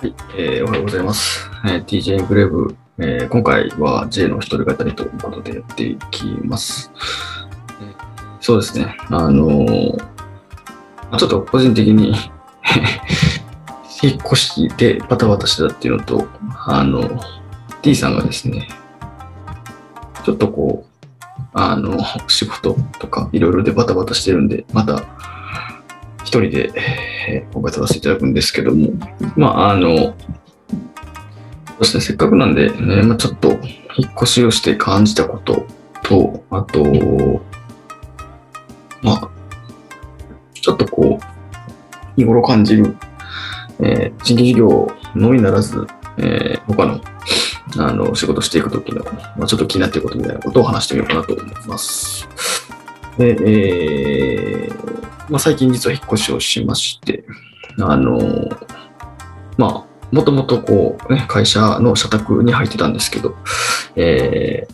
はい、えー、おはようございます。えー、TJ インクレーブ、えー、今回は J の一人語りということでやっていきます。えー、そうですね、あのー、ちょっと個人的に 引っ越しでバタバタしてたっていうのと、あの、T さんがですね、ちょっとこう、あの、仕事とかいろいろでバタバタしてるんで、また一人で、えー、今回撮らせていただくんですけども、まあ、あの、そしてせっかくなんで、ね、まあ、ちょっと引っ越しをして感じたことと、あと、まあ、ちょっとこう、日頃感じる、えー、人事業のみならず、えー、他の、あの、仕事していくときの、まあ、ちょっと気になっていることみたいなことを話してみようかなと思います。で、えー、まあ、最近実は引っ越しをしまして、あの、まあ、もともとこう、ね、会社の社宅に入ってたんですけど、え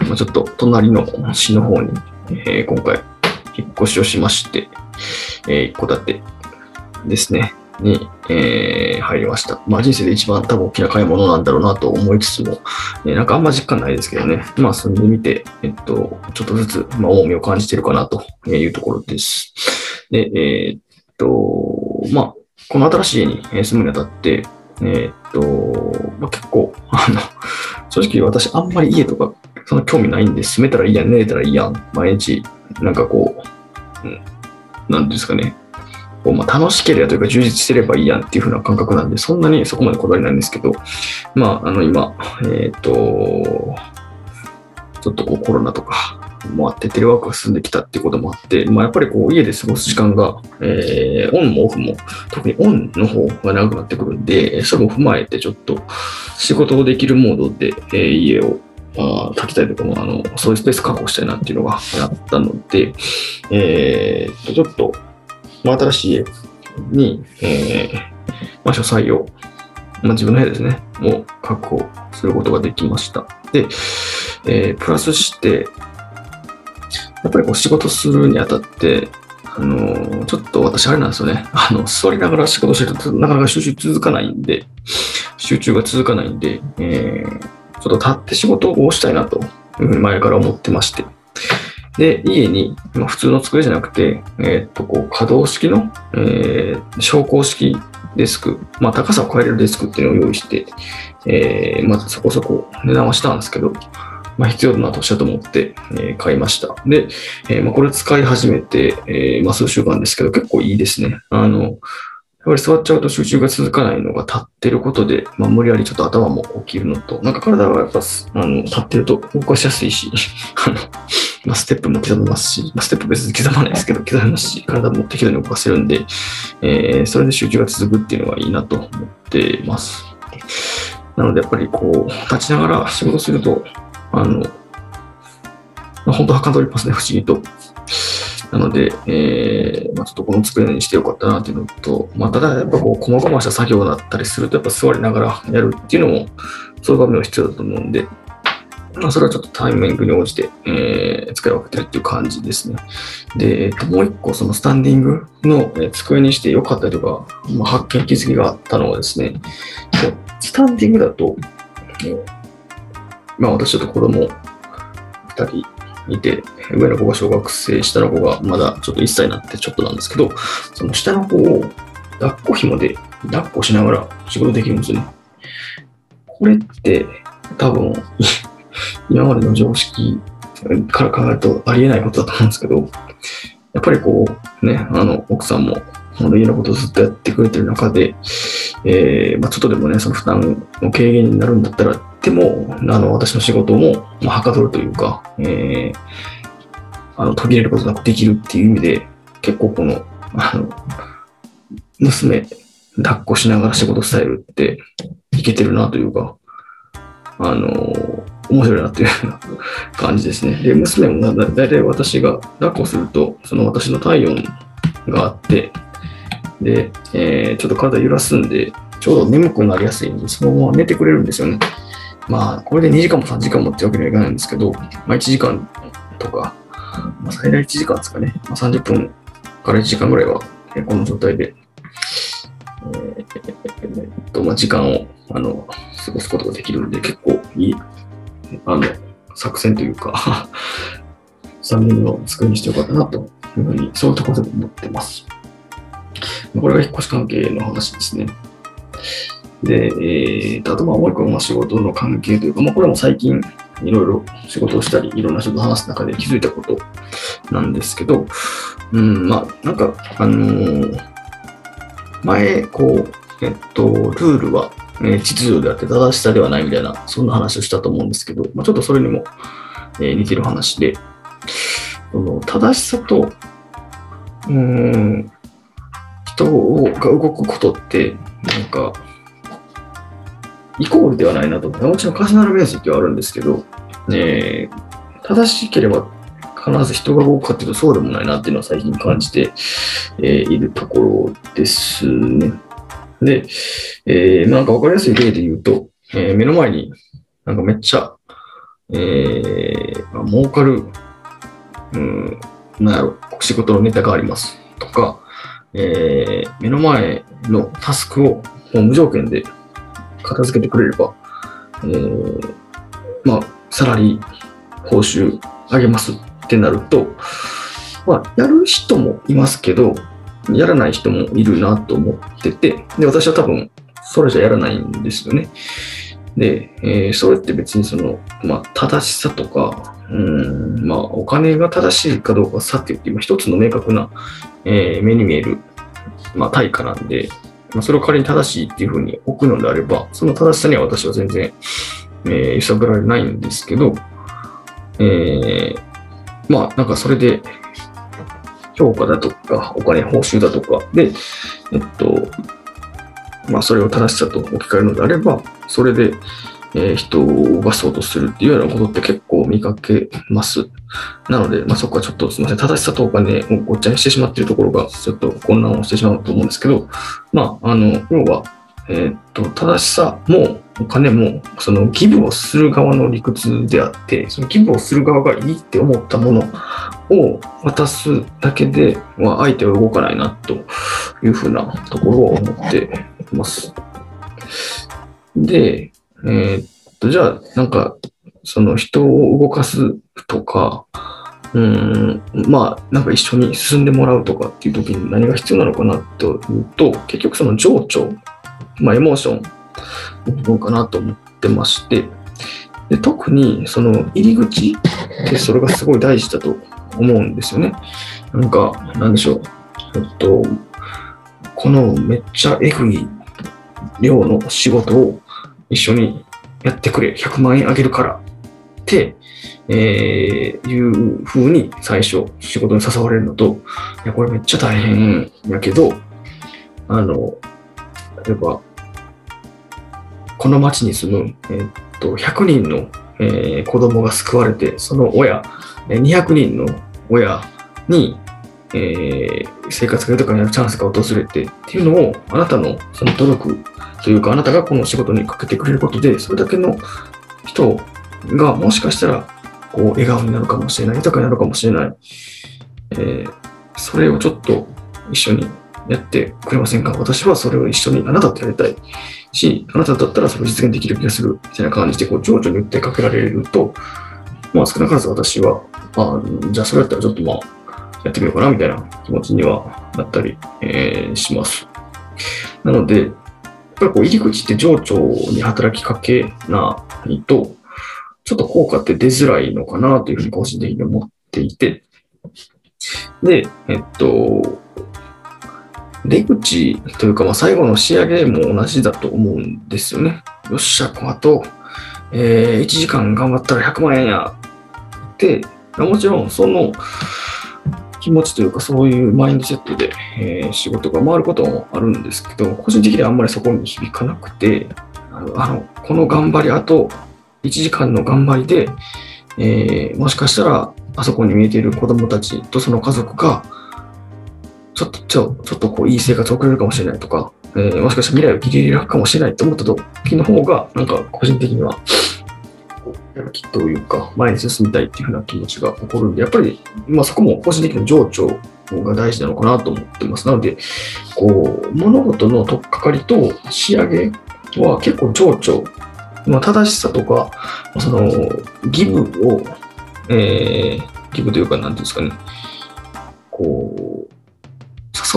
ー、まあ、ちょっと隣の市の方に、えー、今回引っ越しをしまして、えー、一戸建てですね、に、えー、入りました。まあ人生で一番多分大きな買い物なんだろうなと思いつつも、えー、なんかあんま実感ないですけどね。まあ住んでみて、えっと、ちょっとずつ、まあ重みを感じてるかなというところです。で、えー、っと、まあ、この新しい家に住むにあたって、えー、っと、まあ、結構、あの、正直私あんまり家とかその興味ないんで、住めたらいいやん、寝れたらいいやん、毎日、なんかこう、うん、なんですかね、こうまあ、楽しければというか充実してればいいやんっていう風な感覚なんで、そんなにそこまでこだわりないんですけど、まあ、あの今、えっ、と、ちょっとコロナとか、もあって、テレワークが進んできたっていうこともあって、まあ、やっぱりこう家で過ごす時間が、えー、オンもオフも、特にオンの方が長くなってくるんで、それも踏まえてちょっと仕事をできるモードで、えー、家をあ炊きたいとかも、あの、そういうスペース確保したいなっていうのがあったので、えー、ちょっと、まあ、新しい家に、えー、まあ、書斎を、まあ、自分の部屋ですね、もう確保することができました。で、えー、プラスして、やっぱりこう仕事するにあたって、あの、ちょっと私あれなんですよね。あの、座りながら仕事してるとなかなか集中続かないんで、集中が続かないんで、えー、ちょっと立って仕事をしたいなというふうに前から思ってまして。で、家に、ま、普通の机じゃなくて、えー、っと、こう、可動式の、えー、昇降式デスク、まあ、高さを変えれるデスクっていうのを用意して、えー、まずそこそこ値段はしたんですけど、まあ、必要だなとおっしゃと思って、えー、買いました。で、えー、まあ、これ使い始めて、えー、まあ、数週間ですけど、結構いいですね。あの、やっぱり座っちゃうと集中が続かないのが立ってることで、まあ、無理やりちょっと頭も起きるのと、なんか体がやっぱ、あの、立ってると動かしやすいし、あの、まあ、ステップも刻めますし、まあ、ステップ別に刻まないですけど、刻めますし、体も適度に動かせるんで、えー、それで集中が続くっていうのがいいなと思ってます。なので、やっぱりこう、立ちながら仕事すると、あの、まあ、本当はかどりますね、不思議と。なので、えー、まあ、ちょっとこの机にしてよかったなっていうのと、まあ、ただやっぱこう、細々した作業だったりすると、やっぱ座りながらやるっていうのも、そういう場面は必要だと思うんで、まあ、それはちょっとタイミングに応じて、えー、使い分けてるっていう感じですね。で、えっと、もう一個、そのスタンディングの、え机にしてよかったりとか、まあ、発見気づきがあったのはですね、スタンディングだと、まあ私ちょっと子供2人いて、上の子が小学生、下の子がまだちょっと1歳になってちょっとなんですけど、その下の子を抱っこ紐で抱っこしながら仕事できるんですよね。これって多分 今までの常識から考えるとありえないことだと思うんですけど、やっぱりこうね、あの奥さんもの家のことをずっとやってくれてる中で、えーまあ、ちょっとでもね、その負担の軽減になるんだったら、でも、あの、私の仕事も、まあ、はかどるというか、えー、あの、途切れることなくできるっていう意味で、結構この、あの、娘、抱っこしながら仕事スタイルって、いけてるなというか、あの、面白いなっていう感じですね。で、娘もだだいたい私が抱っこすると、その私の体温があって、で、えー、ちょっと体揺らすんで、ちょうど眠くなりやすいんで、そのまま寝てくれるんですよね。まあ、これで2時間も3時間もってわけにはいかないんですけど、まあ1時間とか、まあ、最大1時間ですかね。まあ、30分から1時間ぐらいは、この状態で、えーとまあ、時間をあの過ごすことができるんで、結構いいあの作戦というか3人の作りにしてよかったなというふうに、そういうところで思ってます。これが引っ越し関係の話ですね。で、えーと、あと、まあ、もう一個のまあ仕事の関係というか、まあ、これも最近、いろいろ仕事をしたり、いろんな人と話す中で気づいたことなんですけど、うん、まあ、なんか、あのー前、こう、えっと、ルールは、え秩序であって正しさではないみたいな、そんな話をしたと思うんですけど、まあ、ちょっとそれにも、え似てる話で、その正しさと、うん、人が動くことって、なんか、イコールではないなと思って、もちろん重なる面積はあるんですけど、えー正しければ必ず人が動くかっていうとそうでもないなっていうのは最近感じて、えーいるところですね。で、えーなんかわかりやすい例で言うと、えー目の前になんかめっちゃ、えーまあ儲かる、うん、なんやろ、仕事のネタがあります。とか、えー目の前のタスクをもう無条件で片付けてくれれば、えーまあ、サラリー報酬上げますってなると、まあ、やる人もいますけど、やらない人もいるなと思ってて、で、私は多分、それじゃやらないんですよね。で、えーそれって別にその、まあ、正しさとか、うん、まあ、お金が正しいかどうかさって言って、今一つの明確な、えー目に見える、まあ、対価なんで、まあ、それを仮に正しいっていうふうに置くのであれば、その正しさには私は全然、えー揺さぶられないんですけど、えーまあ、なんかそれで、評価だとか、お金、報酬だとかで、えっと、まあ、それを正しさと置き換えるのであれば、それで、え人を動かそうとするっていうようなことって結構見かけます。なので、まあ、そこはちょっとすみません、正しさとお金をごっちゃにしてしまっているところが、ちょっと混乱をしてしまうと思うんですけど、まあ、あの、要は、えーっと、正しさもお金も、そのギブをする側の理屈であって、そのギブをする側がいいって思ったものを渡すだけでは相手は動かないなというふうなところを思ってます。で、えーっと、じゃあ、なんか、その人を動かすとか、うん、まあ、なんか一緒に進んでもらうとかっていう時に何が必要なのかなというと、結局その情緒、まあ、エモーションの部分かなと思ってまして、で特にその入り口ってそれがすごい大事だと思うんですよね。なんか、なんでしょう。えっと、このめっちゃエグい量の仕事を一緒にやってくれ、100万円あげるからって、えーいう風に最初仕事に誘われるのと、いや、これめっちゃ大変やけど、あの、例えば、この町に住む、えーっと、100人の、えー子供が救われて、その親、200人の親に、えー生活が豊かになるチャンスが訪れてっていうのを、あなたのその努力というか、あなたがこの仕事にかけてくれることで、それだけの人がもしかしたら、こう、笑顔になるかもしれない、豊かになるかもしれない。えーそれをちょっと一緒にやってくれませんか？私はそれを一緒にあなたとやりたいし、あなただったらそれを実現できる気がするみたいな感じで、こう、情緒に訴えかけられると、まあ少なからず私は、あじゃあそれだったらちょっとまあ、やってみようかなみたいな気持ちにはなったり、えーします。なので、やっぱりこう入り口って情緒に働きかけないと、ちょっと効果って出づらいのかなというふうに個人的に思っていて、で、えっと、出口というか、まあ、最後の仕上げも同じだと思うんですよね。よっしゃ、この後、えー1時間頑張ったら100万円やって、もちろんその気持ちというか、そういうマインドセットで、えー仕事が回ることもあるんですけど、個人的にはあんまりそこに響かなくて、あの、あのこの頑張り、あと1時間の頑張りで、えーもしかしたら、あそこに見えている子供たちとその家族が、ちょっと、ちょっとこう、いい生活を送れるかもしれないとか、えーもしかしたら未来を切り開くかもしれないと思った時の方が、なんか個人的には、こうやる気というか、前に進みたいっていうふうな気持ちが起こるんで、やっぱり、まあそこも個人的な情緒が大事なのかなと思ってます。なので、こう、物事の取っかかりと仕上げは結構情緒、まあ、正しさとか、その、ギブを、えー、ギブというか、なんていうんですかね、こう、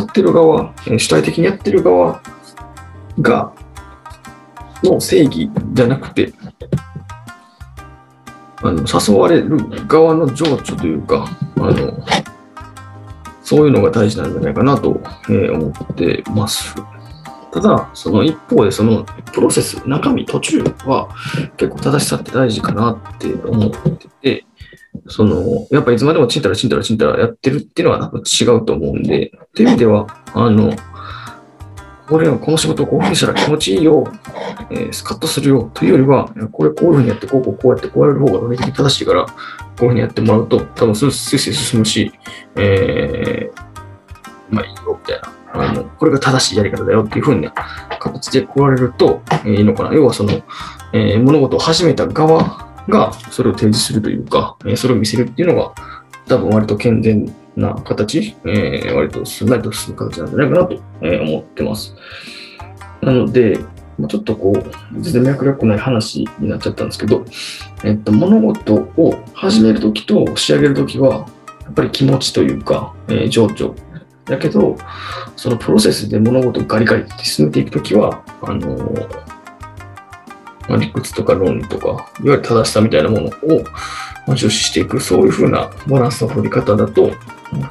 ってる側、主体的にやってる側が、の正義じゃなくて、あの誘われる側の情緒というか、あのそういうのが大事なんじゃないかなと、え、思ってます。ただ、その一方で、そのプロセス、中身、途中は結構正しさって大事かなって思ってて、その、やっぱいつまでもちんたらちんたらちんたらやってるっていうのは違うと思うんで、っていう意味では、あの、これはこの仕事をこういうふうにしたら気持ちいいよ、えー、スカッとするよというよりは、これこういうふうにやって、こうこうこうやってこうやる方が論理的に正しいから、こういうふうにやってもらうと、多分スイスイ進むし、えー、まあいいよ、みたいな。あの、これが正しいやり方だよっていうふうな形で来られると、えー、いいのかな。要はその、えー、物事を始めた側がそれを提示するというか、えー、それを見せるっていうのが、多分割と健全な形、えー、割とすんなりと進む形なんじゃないかなと、えー、思ってます。なので、ちょっとこう、全然脈絡ない話になっちゃったんですけど、えっと、物事を始めるときと仕上げるときは、やっぱり気持ちというか、えー、情緒。だけど、そのプロセスで物事をガリガリって進めていくときは、あのー、まあ、理屈とか論理とか、いわゆる正しさみたいなものを重視していく、そういうふうなバランスの取り方だと、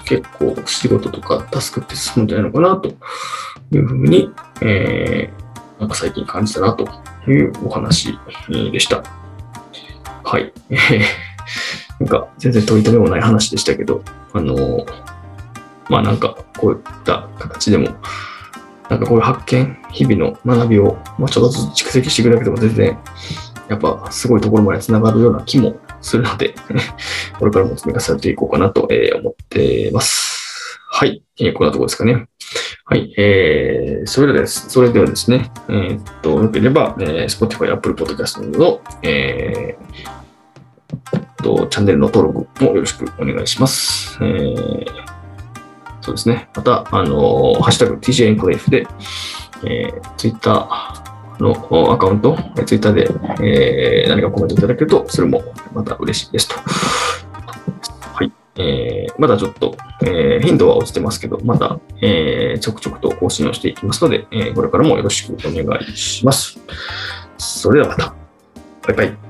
結構仕事とかタスクって進むんじゃないのかなというふうに、えー、なんか最近感じたなというお話でした。はい。なんか全然取り留めもない話でしたけど、あのまあなんかこういった形でも、なんかこういう発見、日々の学びを、まあ、ちょっとずつ蓄積していくだけでも全然、やっぱすごいところまで繋がるような気もするので これからも積み重ねていこうかなと、思ってます。はい。えー、こんなところですかね。はい。えー、それではです。それではですね、えー、っと、よければ、えー、Spotify、Apple Podcast の、えー、と、チャンネルの登録もよろしくお願いします。えー、そうですね。また、あのー、ハッシュタグ TJ エンクレイフで、えー、Twitter、のアカウント、ツイッターで、えー、何かコメントいただけると、それもまた嬉しいですと。はい。えー、まだちょっと、えー、頻度は落ちてますけど、また、えー、ちょくちょくと更新をしていきますので、えー、これからもよろしくお願いします。それではまた。バイバイ。